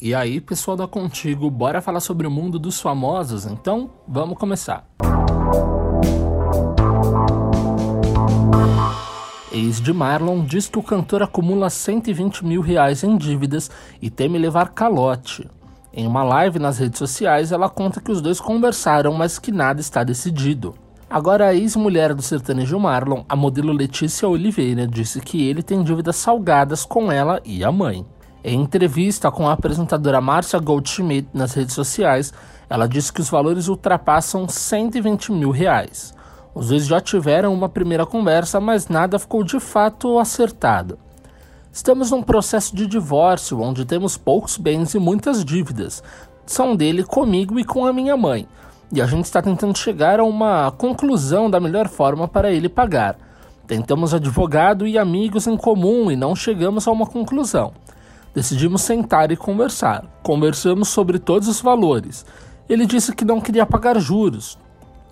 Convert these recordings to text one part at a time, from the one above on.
E aí, pessoal da Contigo, bora falar sobre o mundo dos famosos? Então, vamos começar. Ex de Marlon diz que o cantor acumula 120 mil reais em dívidas e teme levar calote. Em uma live nas redes sociais, ela conta que os dois conversaram, mas que nada está decidido. Agora, a ex-mulher do sertanejo Marlon, a modelo Letícia Oliveira, disse que ele tem dívidas salgadas com ela e a mãe. Em entrevista com a apresentadora Márcia Goldschmidt nas redes sociais, ela disse que os valores ultrapassam 120 mil reais. Os dois já tiveram uma primeira conversa, mas nada ficou de fato acertado. Estamos num processo de divórcio onde temos poucos bens e muitas dívidas. São dele comigo e com a minha mãe. E a gente está tentando chegar a uma conclusão da melhor forma para ele pagar. Tentamos advogado e amigos em comum e não chegamos a uma conclusão. Decidimos sentar e conversar. Conversamos sobre todos os valores. Ele disse que não queria pagar juros.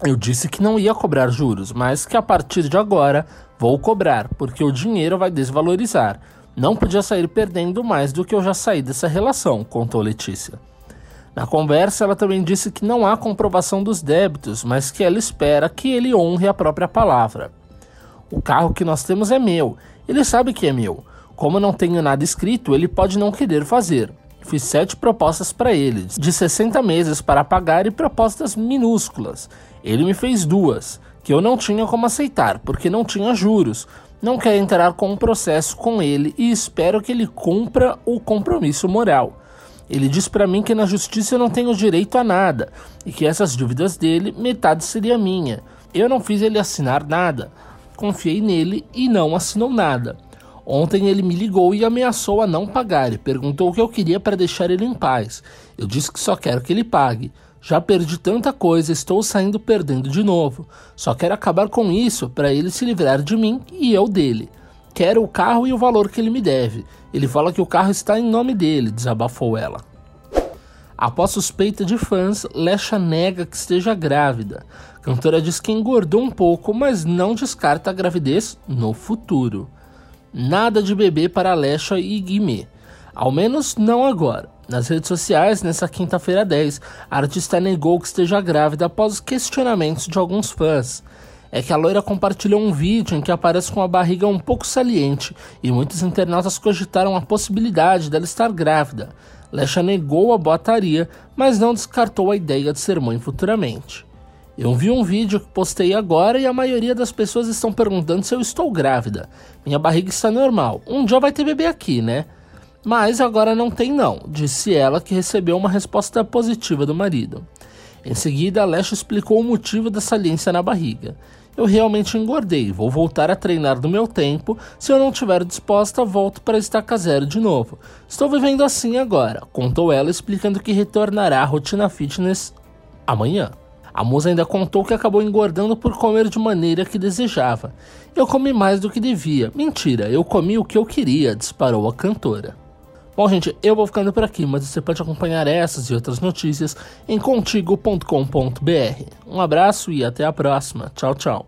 Eu disse que não ia cobrar juros, mas que a partir de agora vou cobrar, porque o dinheiro vai desvalorizar. Não podia sair perdendo mais do que eu já saí dessa relação, contou Letícia. Na conversa, ela também disse que não há comprovação dos débitos, mas que ela espera que ele honre a própria palavra. O carro que nós temos é meu, ele sabe que é meu. Como não tenho nada escrito, ele pode não querer fazer. Fiz sete propostas para ele, de 60 meses para pagar e propostas minúsculas. Ele me fez duas, que eu não tinha como aceitar, porque não tinha juros. Não quero entrar com um processo com ele e espero que ele cumpra o compromisso moral. Ele diz para mim que na justiça eu não tenho direito a nada e que essas dívidas dele, metade seria minha. Eu não fiz ele assinar nada. Confiei nele e não assinou nada. Ontem ele me ligou e ameaçou a não pagar e perguntou o que eu queria para deixar ele em paz. Eu disse que só quero que ele pague. Já perdi tanta coisa, estou saindo perdendo de novo. Só quero acabar com isso para ele se livrar de mim e eu dele. Quero o carro e o valor que ele me deve. Ele fala que o carro está em nome dele, desabafou ela. Após suspeita de fãs, Lesha nega que esteja grávida. Cantora diz que engordou um pouco, mas não descarta a gravidez no futuro. Nada de bebê para Alexa e Guimê. Ao menos não agora. Nas redes sociais, nessa quinta-feira 10, a artista negou que esteja grávida após questionamentos de alguns fãs. É que a loira compartilhou um vídeo em que aparece com a barriga um pouco saliente e muitos internautas cogitaram a possibilidade dela estar grávida. Lesha negou a boataria, mas não descartou a ideia de ser mãe futuramente. Eu vi um vídeo que postei agora e a maioria das pessoas estão perguntando se eu estou grávida. Minha barriga está normal. Um dia vai ter bebê aqui, né? Mas agora não tem não, disse ela que recebeu uma resposta positiva do marido. Em seguida, Alexia explicou o motivo da saliência na barriga. Eu realmente engordei, vou voltar a treinar no meu tempo. Se eu não estiver disposta, volto para estaca zero de novo. Estou vivendo assim agora, contou ela, explicando que retornará à rotina fitness amanhã. A musa ainda contou que acabou engordando por comer de maneira que desejava. Eu comi mais do que devia. Mentira, eu comi o que eu queria, disparou a cantora. Bom, gente, eu vou ficando por aqui, mas você pode acompanhar essas e outras notícias em contigo.com.br. Um abraço e até a próxima. Tchau, tchau.